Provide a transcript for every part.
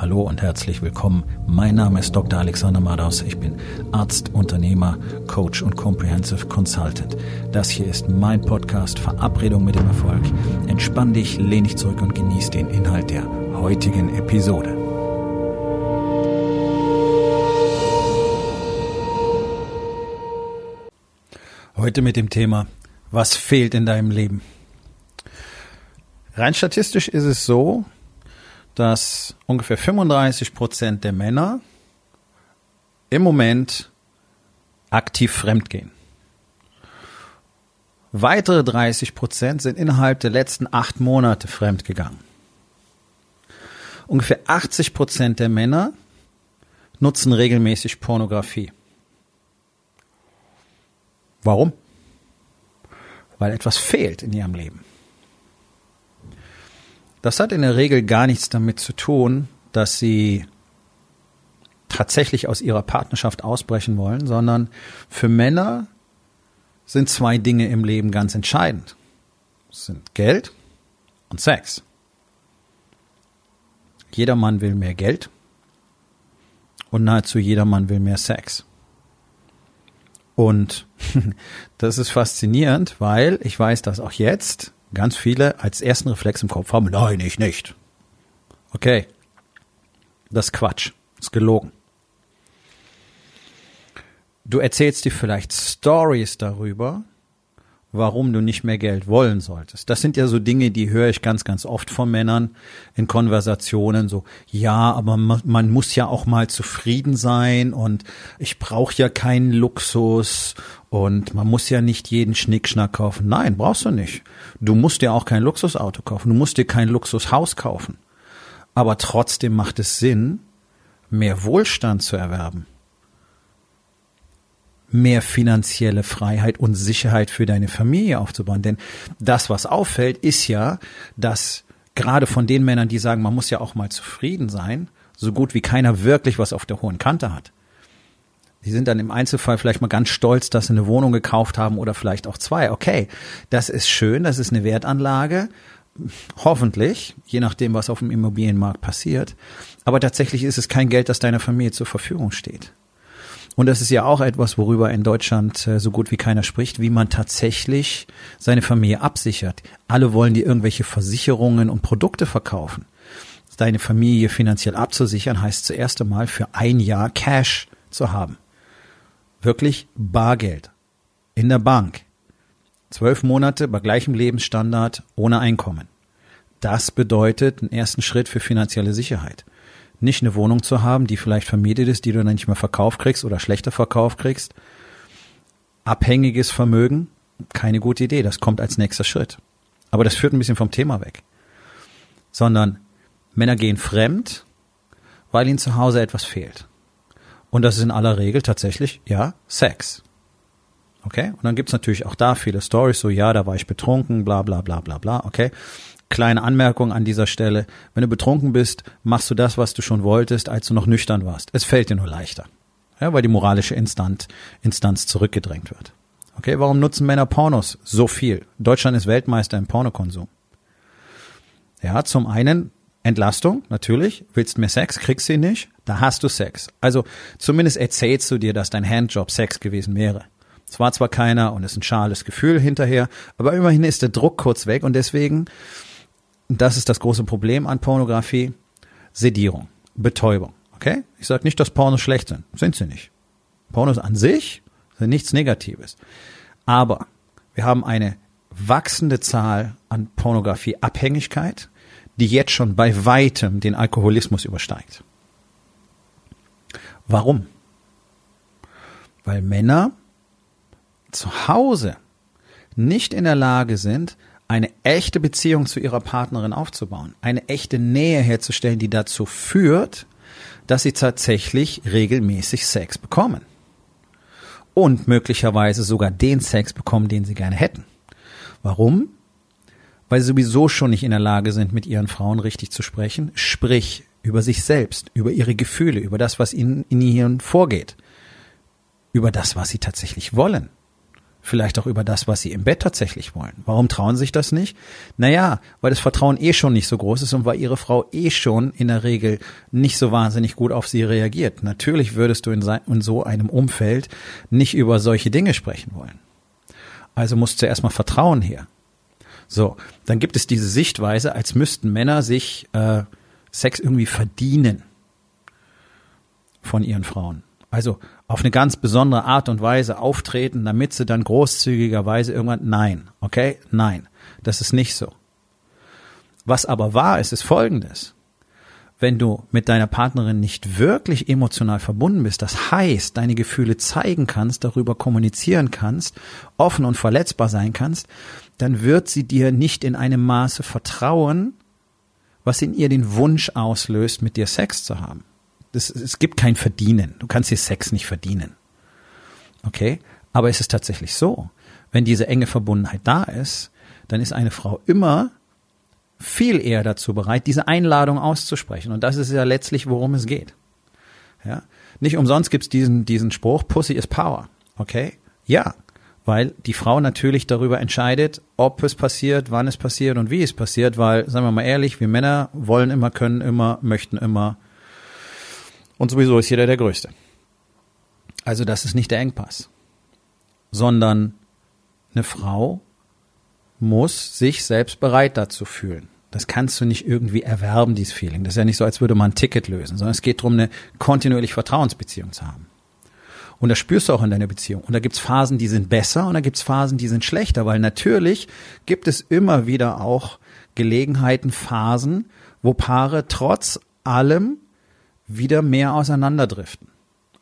Hallo und herzlich willkommen. Mein Name ist Dr. Alexander Madaus. Ich bin Arzt, Unternehmer, Coach und Comprehensive Consultant. Das hier ist mein Podcast Verabredung mit dem Erfolg. Entspann dich, lehn dich zurück und genieß den Inhalt der heutigen Episode. Heute mit dem Thema, was fehlt in deinem Leben? Rein statistisch ist es so, dass ungefähr 35 Prozent der Männer im Moment aktiv fremdgehen. Weitere 30 Prozent sind innerhalb der letzten acht Monate fremdgegangen. Ungefähr 80 Prozent der Männer nutzen regelmäßig Pornografie. Warum? Weil etwas fehlt in ihrem Leben. Das hat in der Regel gar nichts damit zu tun, dass sie tatsächlich aus ihrer Partnerschaft ausbrechen wollen, sondern für Männer sind zwei Dinge im Leben ganz entscheidend. Das sind Geld und Sex. Jeder Mann will mehr Geld und nahezu jeder Mann will mehr Sex. Und das ist faszinierend, weil ich weiß, dass auch jetzt ganz viele als ersten Reflex im Kopf haben, nein, ich nicht. Okay. Das ist Quatsch. Das ist gelogen. Du erzählst dir vielleicht Stories darüber, warum du nicht mehr Geld wollen solltest. Das sind ja so Dinge, die höre ich ganz, ganz oft von Männern in Konversationen. So, ja, aber man, muss ja auch mal zufrieden sein und ich brauche ja keinen Luxus und man muss ja nicht jeden Schnickschnack kaufen. Nein, brauchst du nicht. Du musst dir auch kein Luxusauto kaufen. Du musst dir kein Luxushaus kaufen. Aber trotzdem macht es Sinn, mehr Wohlstand zu erwerben mehr finanzielle Freiheit und Sicherheit für deine Familie aufzubauen. Denn das, was auffällt, ist ja, dass gerade von den Männern, die sagen, man muss ja auch mal zufrieden sein, so gut wie keiner wirklich was auf der hohen Kante hat. Die sind dann im Einzelfall vielleicht mal ganz stolz, dass sie eine Wohnung gekauft haben oder vielleicht auch zwei. Okay, das ist schön, das ist eine Wertanlage. Hoffentlich, je nachdem, was auf dem Immobilienmarkt passiert. Aber tatsächlich ist es kein Geld, das deiner Familie zur Verfügung steht. Und das ist ja auch etwas, worüber in Deutschland äh, so gut wie keiner spricht, wie man tatsächlich seine Familie absichert. Alle wollen dir irgendwelche Versicherungen und Produkte verkaufen. Deine Familie finanziell abzusichern heißt zuerst einmal für ein Jahr Cash zu haben. Wirklich Bargeld. In der Bank. Zwölf Monate bei gleichem Lebensstandard ohne Einkommen. Das bedeutet einen ersten Schritt für finanzielle Sicherheit nicht eine Wohnung zu haben, die vielleicht vermietet ist, die du dann nicht mehr verkauft kriegst oder schlechter verkauft kriegst. Abhängiges Vermögen, keine gute Idee. Das kommt als nächster Schritt. Aber das führt ein bisschen vom Thema weg. Sondern Männer gehen fremd, weil ihnen zu Hause etwas fehlt. Und das ist in aller Regel tatsächlich, ja, Sex. Okay? Und dann gibt's natürlich auch da viele Stories, so ja, da war ich betrunken, bla bla bla bla bla, okay? Kleine Anmerkung an dieser Stelle. Wenn du betrunken bist, machst du das, was du schon wolltest, als du noch nüchtern warst. Es fällt dir nur leichter. Ja, weil die moralische Instanz, Instanz zurückgedrängt wird. Okay, warum nutzen Männer Pornos so viel? Deutschland ist Weltmeister im Pornokonsum. Ja, zum einen Entlastung, natürlich. Willst mehr Sex, kriegst du ihn nicht. Da hast du Sex. Also zumindest erzählst du dir, dass dein Handjob Sex gewesen wäre. Es war zwar keiner und es ist ein schales Gefühl hinterher, aber immerhin ist der Druck kurz weg und deswegen das ist das große Problem an Pornografie, Sedierung, Betäubung. Okay? Ich sage nicht, dass Pornos schlecht sind. Sind sie nicht. Pornos an sich sind nichts Negatives. Aber wir haben eine wachsende Zahl an Pornografieabhängigkeit, die jetzt schon bei weitem den Alkoholismus übersteigt. Warum? Weil Männer zu Hause nicht in der Lage sind, eine echte Beziehung zu ihrer Partnerin aufzubauen, eine echte Nähe herzustellen, die dazu führt, dass sie tatsächlich regelmäßig Sex bekommen. Und möglicherweise sogar den Sex bekommen, den sie gerne hätten. Warum? Weil sie sowieso schon nicht in der Lage sind, mit ihren Frauen richtig zu sprechen, sprich über sich selbst, über ihre Gefühle, über das, was ihnen in ihnen vorgeht, über das, was sie tatsächlich wollen Vielleicht auch über das, was sie im Bett tatsächlich wollen. Warum trauen sich das nicht? Naja, weil das Vertrauen eh schon nicht so groß ist und weil ihre Frau eh schon in der Regel nicht so wahnsinnig gut auf sie reagiert. Natürlich würdest du in, so einem Umfeld nicht über solche Dinge sprechen wollen. Also muss zuerst mal Vertrauen her. So, dann gibt es diese Sichtweise, als müssten Männer sich äh, Sex irgendwie verdienen von ihren Frauen. Also auf eine ganz besondere Art und Weise auftreten, damit sie dann großzügigerweise irgendwann, nein, okay, nein, das ist nicht so. Was aber wahr ist, ist Folgendes. Wenn du mit deiner Partnerin nicht wirklich emotional verbunden bist, das heißt, deine Gefühle zeigen kannst, darüber kommunizieren kannst, offen und verletzbar sein kannst, dann wird sie dir nicht in einem Maße vertrauen, was in ihr den Wunsch auslöst, mit dir Sex zu haben das, es gibt kein Verdienen. Du kannst dir Sex nicht verdienen. Okay? Aber es ist tatsächlich so. Wenn diese enge Verbundenheit da ist, dann ist eine Frau immer viel eher dazu bereit, diese Einladung auszusprechen. Und das ist ja letztlich, worum es geht. Ja? Nicht umsonst gibt's diesen, diesen Spruch, Pussy is Power. Okay? Ja. Weil die Frau natürlich darüber entscheidet, ob es passiert, wann es passiert und wie es passiert, weil, sagen wir mal ehrlich, wir Männer wollen immer, können immer, möchten immer, und sowieso ist jeder der Größte. Also das ist nicht der Engpass, sondern eine Frau muss sich selbst bereit dazu fühlen. Das kannst du nicht irgendwie erwerben, dieses Feeling. Das ist ja nicht so, als würde man ein Ticket lösen, sondern es geht darum, eine kontinuierlich Vertrauensbeziehung zu haben. Und das spürst du auch in deiner Beziehung. Und da gibt's Phasen, die sind besser und da gibt's Phasen, die sind schlechter, weil natürlich gibt es immer wieder auch Gelegenheiten, Phasen, wo Paare trotz allem wieder mehr auseinanderdriften.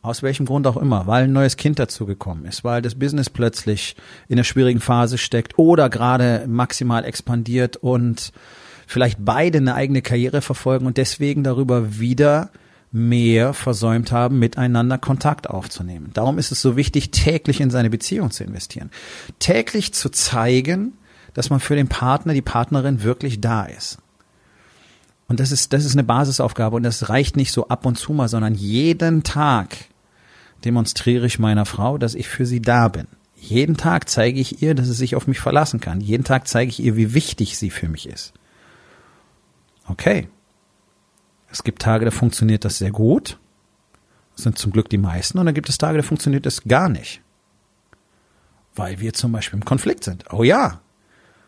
Aus welchem Grund auch immer, weil ein neues Kind dazugekommen ist, weil das Business plötzlich in einer schwierigen Phase steckt oder gerade maximal expandiert und vielleicht beide eine eigene Karriere verfolgen und deswegen darüber wieder mehr versäumt haben, miteinander Kontakt aufzunehmen. Darum ist es so wichtig, täglich in seine Beziehung zu investieren. Täglich zu zeigen, dass man für den Partner, die Partnerin wirklich da ist. Und das ist, das ist eine Basisaufgabe und das reicht nicht so ab und zu mal, sondern jeden Tag demonstriere ich meiner Frau, dass ich für sie da bin. Jeden Tag zeige ich ihr, dass sie sich auf mich verlassen kann. Jeden Tag zeige ich ihr, wie wichtig sie für mich ist. Okay. Es gibt Tage, da funktioniert das sehr gut. Das sind zum Glück die meisten. Und dann gibt es Tage, da funktioniert das gar nicht. Weil wir zum Beispiel im Konflikt sind. Oh ja.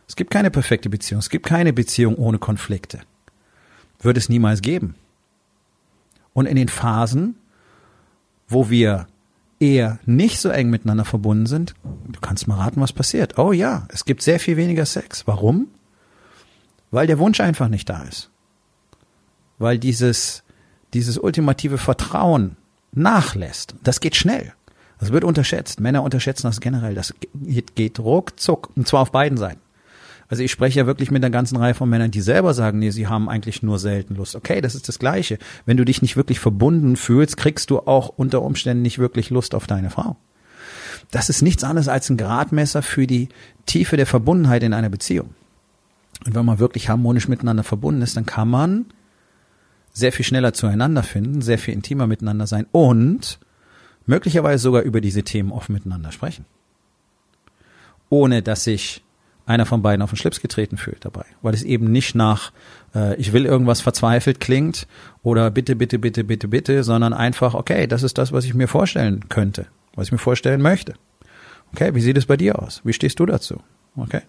Es gibt keine perfekte Beziehung. Es gibt keine Beziehung ohne Konflikte wird es niemals geben. Und in den Phasen, wo wir eher nicht so eng miteinander verbunden sind, du kannst mal raten, was passiert. Oh ja, es gibt sehr viel weniger Sex. Warum? Weil der Wunsch einfach nicht da ist. Weil dieses, dieses ultimative Vertrauen nachlässt. Das geht schnell. Das wird unterschätzt. Männer unterschätzen das generell. Das geht ruckzuck. Und zwar auf beiden Seiten. Also ich spreche ja wirklich mit einer ganzen Reihe von Männern, die selber sagen, nee, sie haben eigentlich nur selten Lust. Okay, das ist das Gleiche. Wenn du dich nicht wirklich verbunden fühlst, kriegst du auch unter Umständen nicht wirklich Lust auf deine Frau. Das ist nichts anderes als ein Gradmesser für die Tiefe der Verbundenheit in einer Beziehung. Und wenn man wirklich harmonisch miteinander verbunden ist, dann kann man sehr viel schneller zueinander finden, sehr viel intimer miteinander sein und möglicherweise sogar über diese Themen offen miteinander sprechen. Ohne dass sich einer von beiden auf den Schlips getreten fühlt dabei, weil es eben nicht nach äh, ich will irgendwas verzweifelt klingt oder bitte, bitte, bitte, bitte, bitte, sondern einfach, okay, das ist das, was ich mir vorstellen könnte, was ich mir vorstellen möchte. Okay, wie sieht es bei dir aus? Wie stehst du dazu? Okay.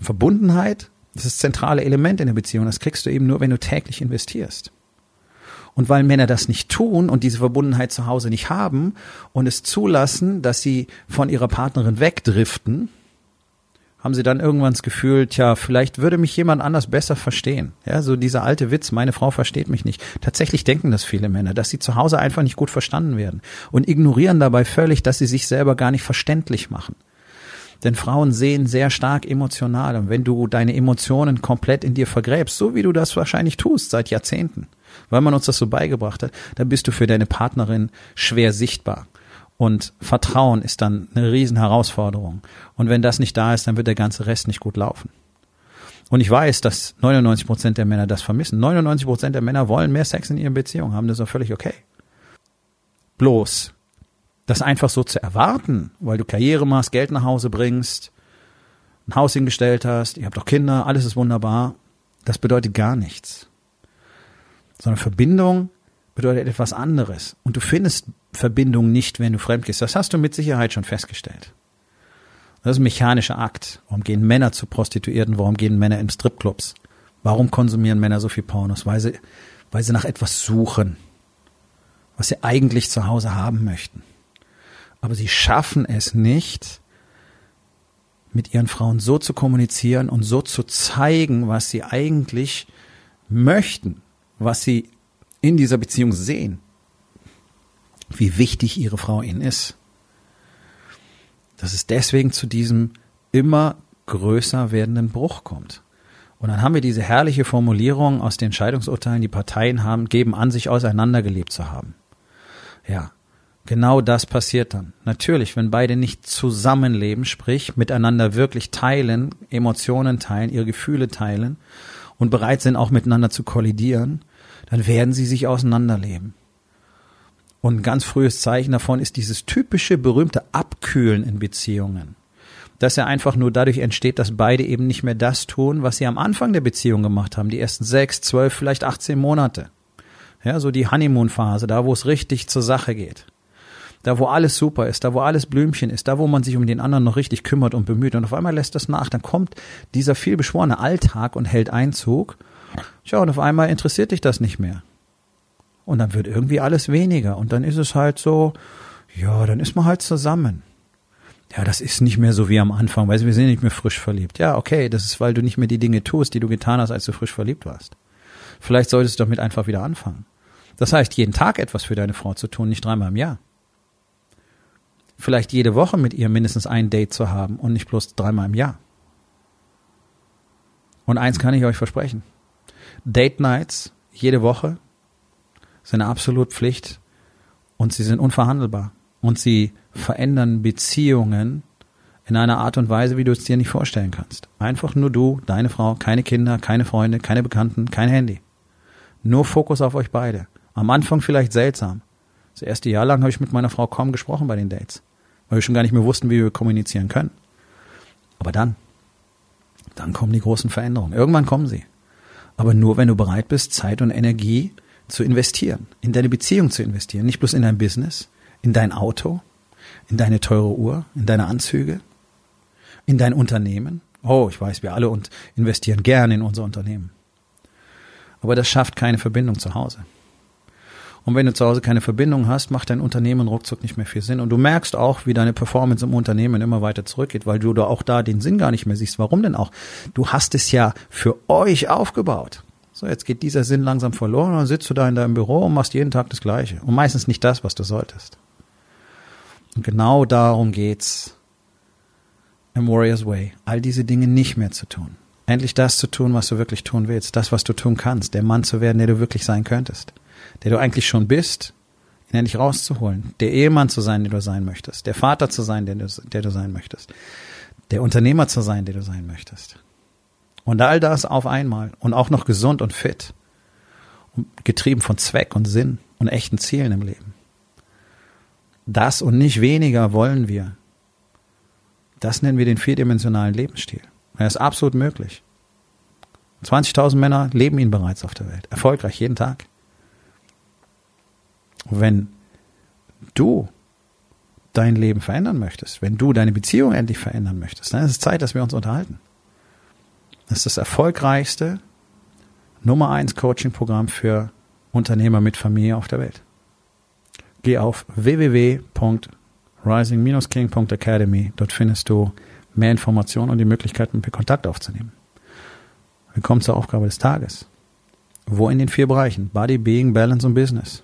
Verbundenheit, das ist das zentrale Element in der Beziehung. Das kriegst du eben nur, wenn du täglich investierst. Und weil Männer das nicht tun und diese Verbundenheit zu Hause nicht haben und es zulassen, dass sie von ihrer Partnerin wegdriften, haben sie dann irgendwann das Gefühl, tja, vielleicht würde mich jemand anders besser verstehen. Ja, so dieser alte Witz, meine Frau versteht mich nicht. Tatsächlich denken das viele Männer, dass sie zu Hause einfach nicht gut verstanden werden und ignorieren dabei völlig, dass sie sich selber gar nicht verständlich machen. Denn Frauen sehen sehr stark emotional und wenn du deine Emotionen komplett in dir vergräbst, so wie du das wahrscheinlich tust seit Jahrzehnten, weil man uns das so beigebracht hat, dann bist du für deine Partnerin schwer sichtbar. Und Vertrauen ist dann eine Riesenherausforderung. Und wenn das nicht da ist, dann wird der ganze Rest nicht gut laufen. Und ich weiß, dass 99 Prozent der Männer das vermissen. 99 Prozent der Männer wollen mehr Sex in ihren Beziehungen haben. Das ist auch völlig okay. Bloß, Das einfach so zu erwarten, weil du Karriere machst, Geld nach Hause bringst, ein Haus hingestellt hast, ihr habt auch Kinder, alles ist wunderbar, das bedeutet gar nichts. Sondern Verbindung bedeutet etwas anderes. Und du findest Verbindung nicht, wenn du fremd gehst. Das hast du mit Sicherheit schon festgestellt. Das ist ein mechanischer Akt. Warum gehen Männer zu Prostituierten? Warum gehen Männer in Stripclubs? Warum konsumieren Männer so viel Pornos? Weil sie, weil sie nach etwas suchen, was sie eigentlich zu Hause haben möchten. Aber sie schaffen es nicht, mit ihren Frauen so zu kommunizieren und so zu zeigen, was sie eigentlich möchten, was sie in dieser Beziehung sehen, wie wichtig ihre Frau ihnen ist. Dass es deswegen zu diesem immer größer werdenden Bruch kommt. Und dann haben wir diese herrliche Formulierung aus den Scheidungsurteilen, die Parteien haben, geben an, sich auseinandergelebt zu haben. Ja, Genau das passiert dann. Natürlich, wenn beide nicht zusammenleben, sprich miteinander wirklich teilen, Emotionen teilen, ihre Gefühle teilen und bereit sind auch miteinander zu kollidieren, dann werden sie sich auseinanderleben. Und ein ganz frühes Zeichen davon ist dieses typische berühmte Abkühlen in Beziehungen. Dass er einfach nur dadurch entsteht, dass beide eben nicht mehr das tun, was sie am Anfang der Beziehung gemacht haben, die ersten sechs, zwölf, vielleicht 18 Monate. Ja, so die Honeymoon-Phase, da wo es richtig zur Sache geht da wo alles super ist, da wo alles Blümchen ist, da wo man sich um den anderen noch richtig kümmert und bemüht und auf einmal lässt das nach, dann kommt dieser vielbeschworene Alltag und hält Einzug. Schau, und auf einmal interessiert dich das nicht mehr. Und dann wird irgendwie alles weniger und dann ist es halt so, ja, dann ist man halt zusammen. Ja, das ist nicht mehr so wie am Anfang, weil wir sind nicht mehr frisch verliebt. Ja, okay, das ist, weil du nicht mehr die Dinge tust, die du getan hast, als du frisch verliebt warst. Vielleicht solltest du damit einfach wieder anfangen. Das heißt, jeden Tag etwas für deine Frau zu tun, nicht dreimal im Jahr vielleicht jede Woche mit ihr mindestens ein Date zu haben und nicht bloß dreimal im Jahr. Und eins kann ich euch versprechen. Date Nights jede Woche sind eine absolut Pflicht und sie sind unverhandelbar. Und sie verändern Beziehungen in einer Art und Weise, wie du es dir nicht vorstellen kannst. Einfach nur du, deine Frau, keine Kinder, keine Freunde, keine Bekannten, kein Handy. Nur Fokus auf euch beide. Am Anfang vielleicht seltsam. Das erste Jahr lang habe ich mit meiner Frau kaum gesprochen bei den Dates weil wir schon gar nicht mehr wussten, wie wir kommunizieren können. Aber dann, dann kommen die großen Veränderungen. Irgendwann kommen sie. Aber nur, wenn du bereit bist, Zeit und Energie zu investieren, in deine Beziehung zu investieren, nicht bloß in dein Business, in dein Auto, in deine teure Uhr, in deine Anzüge, in dein Unternehmen. Oh, ich weiß, wir alle und investieren gerne in unser Unternehmen. Aber das schafft keine Verbindung zu Hause. Und wenn du zu Hause keine Verbindung hast, macht dein Unternehmen ruckzuck nicht mehr viel Sinn. Und du merkst auch, wie deine Performance im Unternehmen immer weiter zurückgeht, weil du da auch da den Sinn gar nicht mehr siehst. Warum denn auch? Du hast es ja für euch aufgebaut. So, jetzt geht dieser Sinn langsam verloren und dann sitzt du da in deinem Büro und machst jeden Tag das Gleiche. Und meistens nicht das, was du solltest. Und genau darum geht's im Warrior's Way. All diese Dinge nicht mehr zu tun. Endlich das zu tun, was du wirklich tun willst. Das, was du tun kannst. Der Mann zu werden, der du wirklich sein könntest der du eigentlich schon bist, ihn endlich rauszuholen, der Ehemann zu sein, der du sein möchtest, der Vater zu sein, der du, der du sein möchtest, der Unternehmer zu sein, der du sein möchtest. Und all das auf einmal und auch noch gesund und fit, getrieben von Zweck und Sinn und echten Zielen im Leben. Das und nicht weniger wollen wir. Das nennen wir den vierdimensionalen Lebensstil. Er ist absolut möglich. 20.000 Männer leben ihn bereits auf der Welt. Erfolgreich jeden Tag. Wenn du dein Leben verändern möchtest, wenn du deine Beziehung endlich verändern möchtest, dann ist es Zeit, dass wir uns unterhalten. Das ist das erfolgreichste Nummer eins Coaching-Programm für Unternehmer mit Familie auf der Welt. Geh auf www.rising-king.academy. Dort findest du mehr Informationen und die Möglichkeit, mit mir Kontakt aufzunehmen. Wir kommen zur Aufgabe des Tages. Wo in den vier Bereichen? Body, Being, Balance und Business